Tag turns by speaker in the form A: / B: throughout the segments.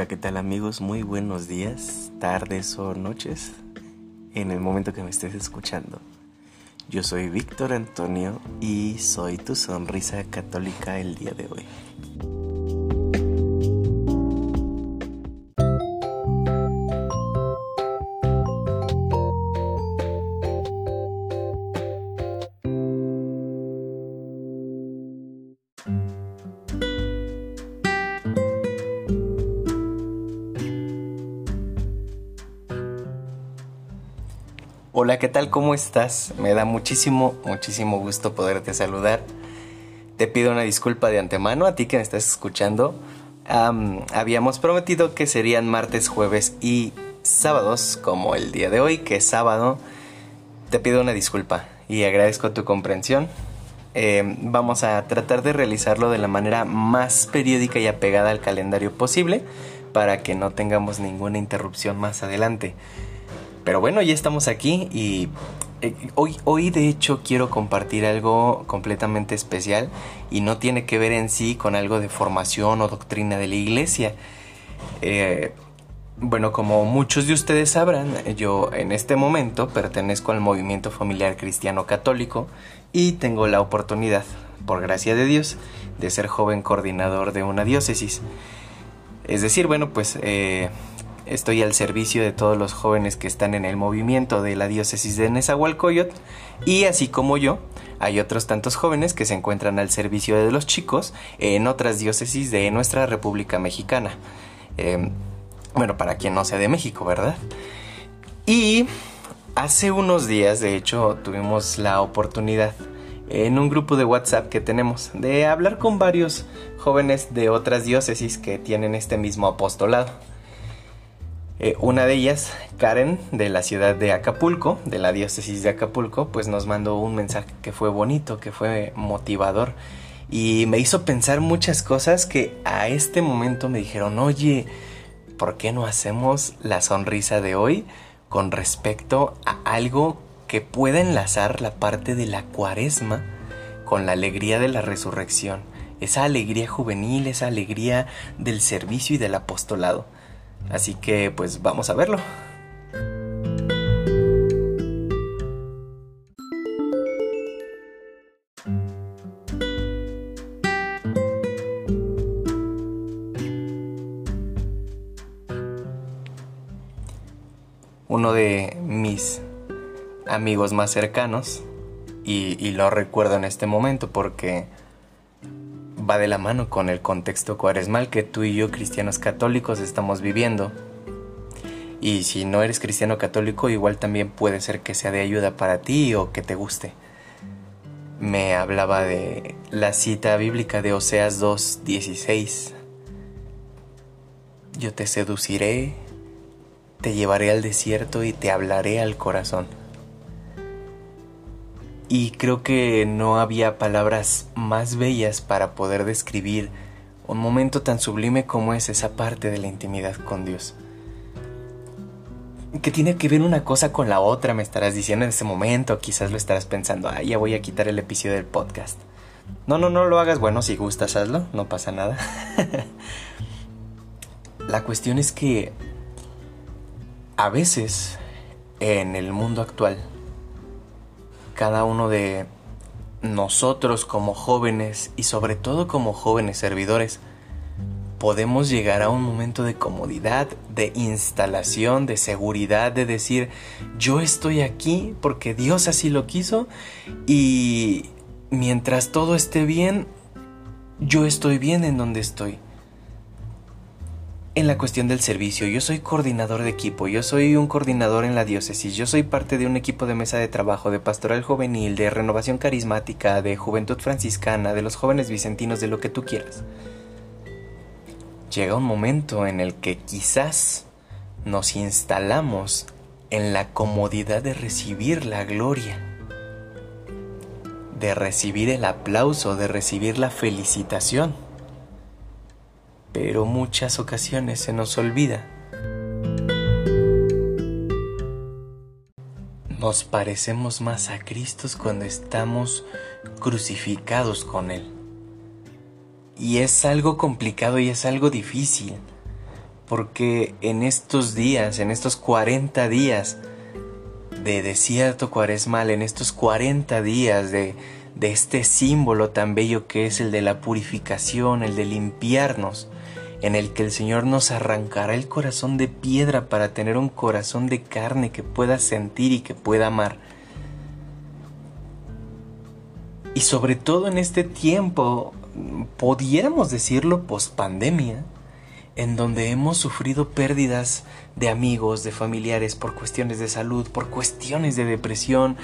A: Hola, ¿qué tal amigos? Muy buenos días, tardes o noches en el momento que me estés escuchando. Yo soy Víctor Antonio y soy tu sonrisa católica el día de hoy. Hola, ¿qué tal? ¿Cómo estás? Me da muchísimo, muchísimo gusto poderte saludar. Te pido una disculpa de antemano a ti que me estás escuchando. habíamos prometido que serían martes, jueves y sábados, como el día de hoy, que es sábado. Te pido una disculpa y agradezco tu comprensión. Em, vamos a tratar de realizarlo de la manera más periódica y apegada al calendario posible para que no tengamos ninguna interrupción más adelante. Pero bueno, ya estamos aquí y eh, hoy, hoy de hecho quiero compartir algo completamente especial y no tiene que ver en sí con algo de formación o doctrina de la iglesia. Eh, bueno, como muchos de ustedes sabrán, yo en este momento pertenezco al movimiento familiar cristiano católico y tengo la oportunidad, por gracia de Dios, de ser joven coordinador de una diócesis. Es decir, bueno, pues eh, Estoy al servicio de todos los jóvenes que están en el movimiento de la diócesis de Nezahualcóyotl y así como yo, hay otros tantos jóvenes que se encuentran al servicio de los chicos en otras diócesis de nuestra República Mexicana. Em, bueno, para quien no sea de México, ¿verdad? Y hace unos días, de hecho, tuvimos la oportunidad en un grupo de WhatsApp que tenemos de hablar con varios jóvenes de otras diócesis que tienen este mismo apostolado. Eh, una de ellas, Karen, de la ciudad de Acapulco, de la diócesis de Acapulco, pues nos mandó un mensaje que fue bonito, que fue motivador y me hizo pensar muchas cosas que a este momento me dijeron, oye, ¿por qué no hacemos la sonrisa de hoy con respecto a algo que pueda enlazar la parte de la cuaresma con la alegría de la resurrección? Esa alegría juvenil, esa alegría del servicio y del apostolado. Así que pues vamos a verlo. Uno de mis amigos más cercanos, y, lo recuerdo en este momento porque va de la mano con el contexto cuaresmal que tú y yo, cristianos católicos, estamos viviendo. Y si no eres cristiano católico, igual también puede ser que sea de ayuda para ti o que te guste. Me hablaba de la cita bíblica de Oseas 2.16. Yo te seduciré, te llevaré al desierto y te hablaré al corazón y creo que no había palabras más bellas para poder describir un momento tan sublime como es esa parte de la intimidad con Dios. Que tiene que ver una cosa con la otra, me estarás diciendo en ese momento, quizás lo estarás pensando, ah, ya voy a quitar el episodio del podcast. No, no, no lo hagas, bueno, si gustas, hazlo, no pasa nada. la cuestión es que a veces en el mundo actual cada uno de nosotros como jóvenes y sobre todo como jóvenes servidores podemos llegar a un momento de comodidad, de instalación, de seguridad, de decir yo estoy aquí porque Dios así lo quiso y mientras todo esté bien, yo estoy bien en donde estoy en la cuestión del servicio. Yo soy coordinador de equipo, yo soy un coordinador en la diócesis, yo soy parte de un equipo de mesa de trabajo, de pastoral juvenil, de renovación carismática, de juventud franciscana, de los jóvenes vicentinos, de lo que tú quieras. Llega un momento en el que quizás nos instalamos en la comodidad de recibir la gloria, de recibir el aplauso, de recibir la felicitación pero muchas ocasiones se nos olvida. Nos parecemos más a Cristo cuando estamos crucificados con Él. Y es algo complicado y es algo difícil, porque en estos días, en estos 40 días de desierto cuaresmal, en estos 40 días de, de este símbolo tan bello que es el de la purificación, el de limpiarnos, en el que el Señor nos arrancará el corazón de piedra para tener un corazón de carne que pueda sentir y que pueda amar. Y sobre todo en este tiempo, pudiéramos decirlo post pandemia, en donde hemos sufrido pérdidas de amigos, de familiares por cuestiones de salud, por cuestiones de depresión,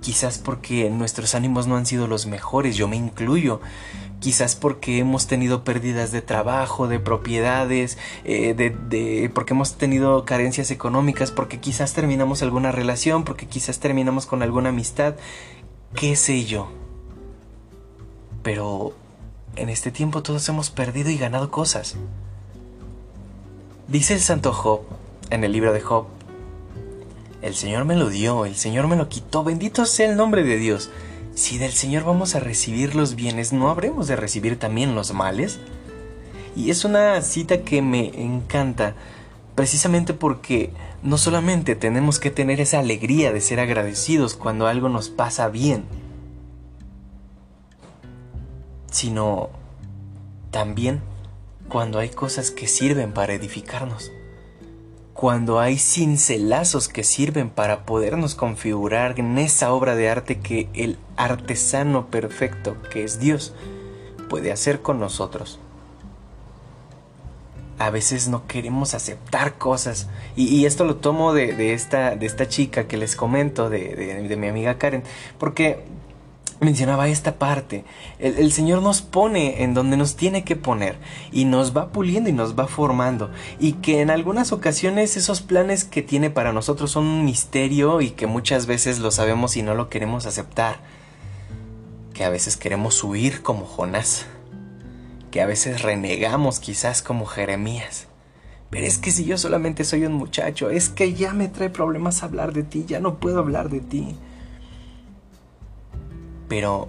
A: quizás porque nuestros ánimos no han sido los mejores, yo me incluyo, quizás porque hemos tenido pérdidas de trabajo, de propiedades, eh, de, porque hemos tenido carencias económicas, porque quizás terminamos alguna relación, porque quizás terminamos con alguna amistad, qué sé yo. Pero en este tiempo todos hemos perdido y ganado cosas. Dice el santo Job en el libro de Job, el Señor me lo dio, el Señor me lo quitó, bendito sea el nombre de Dios. Si del Señor vamos a recibir los bienes, ¿no habremos de recibir también los males? Y es una cita que me encanta, precisamente porque no solamente tenemos que tener esa alegría de ser agradecidos cuando algo nos pasa bien, sino también cuando hay cosas que sirven para edificarnos, cuando hay cincelazos que sirven para podernos configurar en esa obra de arte que el artesano perfecto, que es Dios, puede hacer con nosotros. A veces no queremos aceptar cosas. Y, esto lo tomo de, esta, de esta chica que les comento, de, de mi amiga Karen. Porque mencionaba esta parte. El, Señor nos pone en donde nos tiene que poner y nos va puliendo y nos va formando. Y que en algunas ocasiones esos planes que tiene para nosotros son un misterio y que muchas veces lo sabemos y no lo queremos aceptar. Que a veces queremos huir como Jonás. Que a veces renegamos quizás como Jeremías. Pero es que si yo solamente soy un muchacho, es que ya me trae problemas hablar de ti, ya no puedo hablar de ti. Pero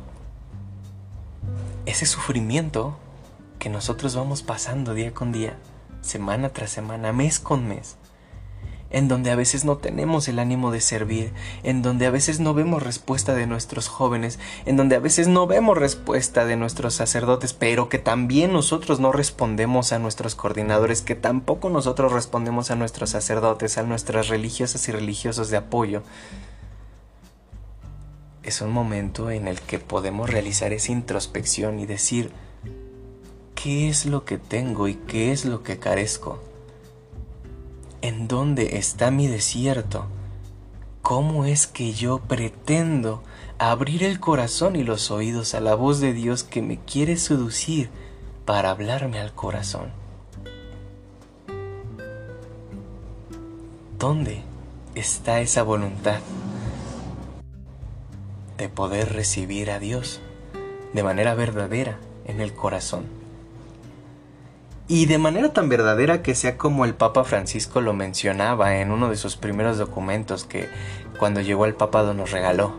A: ese sufrimiento que nosotros vamos pasando día con día, semana tras semana, mes con mes, en donde a veces no tenemos el ánimo de servir, en donde a veces no vemos respuesta de nuestros jóvenes, en donde a veces no vemos respuesta de nuestros sacerdotes, pero que también nosotros no respondemos a nuestros coordinadores, que tampoco nosotros respondemos a nuestros sacerdotes, a nuestras religiosas y religiosos de apoyo es un momento en el que podemos realizar esa introspección y decir, ¿qué es lo que tengo y qué es lo que carezco? ¿En dónde está mi desierto? ¿Cómo es que yo pretendo abrir el corazón y los oídos a la voz de Dios que me quiere seducir para hablarme al corazón? ¿Dónde está esa voluntad? De poder recibir a Dios de manera verdadera en el corazón. Y de manera tan verdadera que sea como el Papa Francisco lo mencionaba en uno de sus primeros documentos que cuando llegó al papado nos regaló.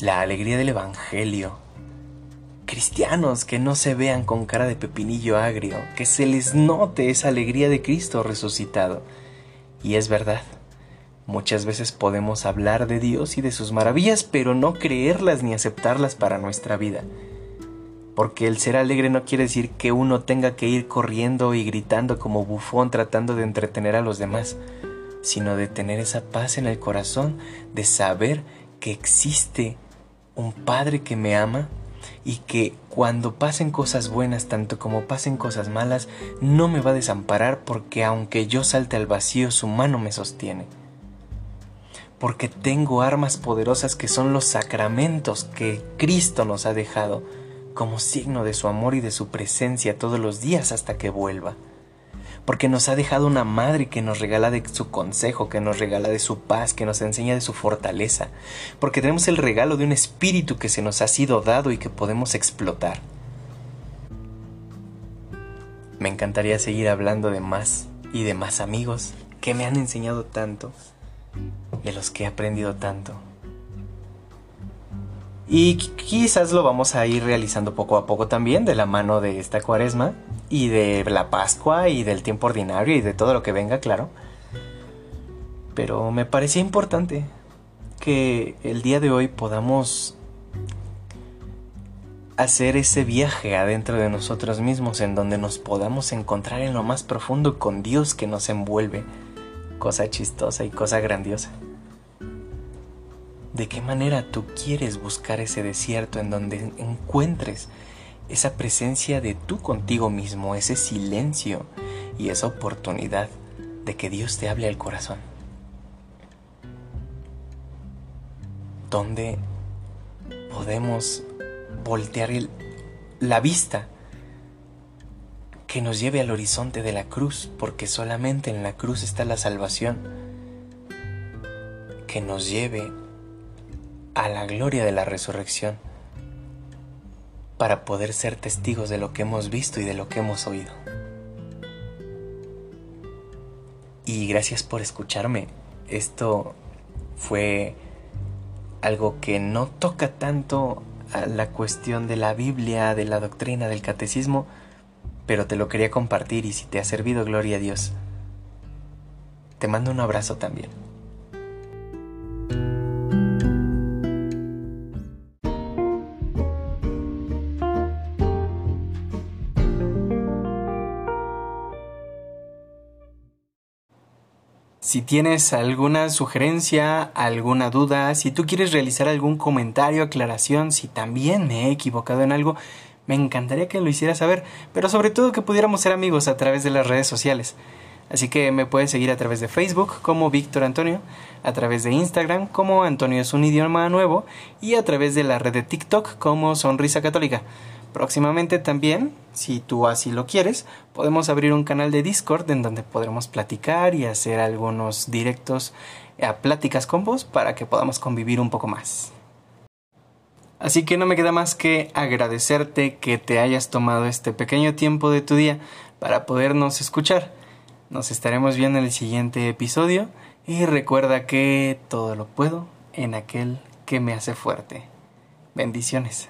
A: La alegría del Evangelio. Cristianos que no se vean con cara de pepinillo agrio, que se les note esa alegría de Cristo resucitado. Y es verdad, Muchas veces podemos hablar de Dios y de sus maravillas, pero no creerlas ni aceptarlas para nuestra vida. Porque el ser alegre no quiere decir que uno tenga que ir corriendo y gritando como bufón tratando de entretener a los demás, sino de tener esa paz en el corazón, de saber que existe un Padre que me ama y que cuando pasen cosas buenas tanto como pasen cosas malas, no me va a desamparar porque aunque yo salte al vacío, su mano me sostiene porque tengo armas poderosas que son los sacramentos que Cristo nos ha dejado como signo de su amor y de su presencia todos los días hasta que vuelva. Porque nos ha dejado una madre que nos regala de su consejo, que nos regala de su paz, que nos enseña de su fortaleza. Porque tenemos el regalo de un espíritu que se nos ha sido dado y que podemos explotar. Me encantaría seguir hablando de más y de más amigos que me han enseñado tanto de los que he aprendido tanto. Y quizás lo vamos a ir realizando poco a poco también de la mano de esta cuaresma, y de la Pascua y del tiempo ordinario y de todo lo que venga, claro. Pero me parecía importante que el día de hoy podamos hacer ese viaje adentro de nosotros mismos en donde nos podamos encontrar en lo más profundo con Dios que nos envuelve, cosa chistosa y cosa grandiosa. ¿De qué manera tú quieres buscar ese desierto en donde encuentres esa presencia de tú contigo mismo, ese silencio y esa oportunidad de que Dios te hable al corazón? ¿Dónde podemos voltear la vista que nos lleve al horizonte de la cruz, porque solamente en la cruz está la salvación, que nos lleve a la gloria de la resurrección, para poder ser testigos de lo que hemos visto y de lo que hemos oído. Y gracias por escucharme. Esto fue algo que no toca tanto a la cuestión de la Biblia, de la doctrina, del catecismo, pero te lo quería compartir y si te ha servido, gloria a Dios. Te mando un abrazo también. Si tienes alguna sugerencia, alguna duda, si tú quieres realizar algún comentario, aclaración, si también me he equivocado en algo, me encantaría que lo hicieras saber, pero sobre todo que pudiéramos ser amigos a través de las redes sociales. Así que me puedes seguir a través de Facebook como Víctor Antonio, a través de Instagram como Antonio es un idioma nuevo y a través de la red de TikTok como Sonrisa Católica. Próximamente también, si tú así lo quieres, podemos abrir un canal de Discord en donde podremos platicar y hacer algunos directos a pláticas con vos para que podamos convivir un poco más. Así que no me queda más que agradecerte que te hayas tomado este pequeño tiempo de tu día para podernos escuchar. Nos estaremos viendo en el siguiente episodio y recuerda que todo lo puedo en aquel que me hace fuerte. Bendiciones.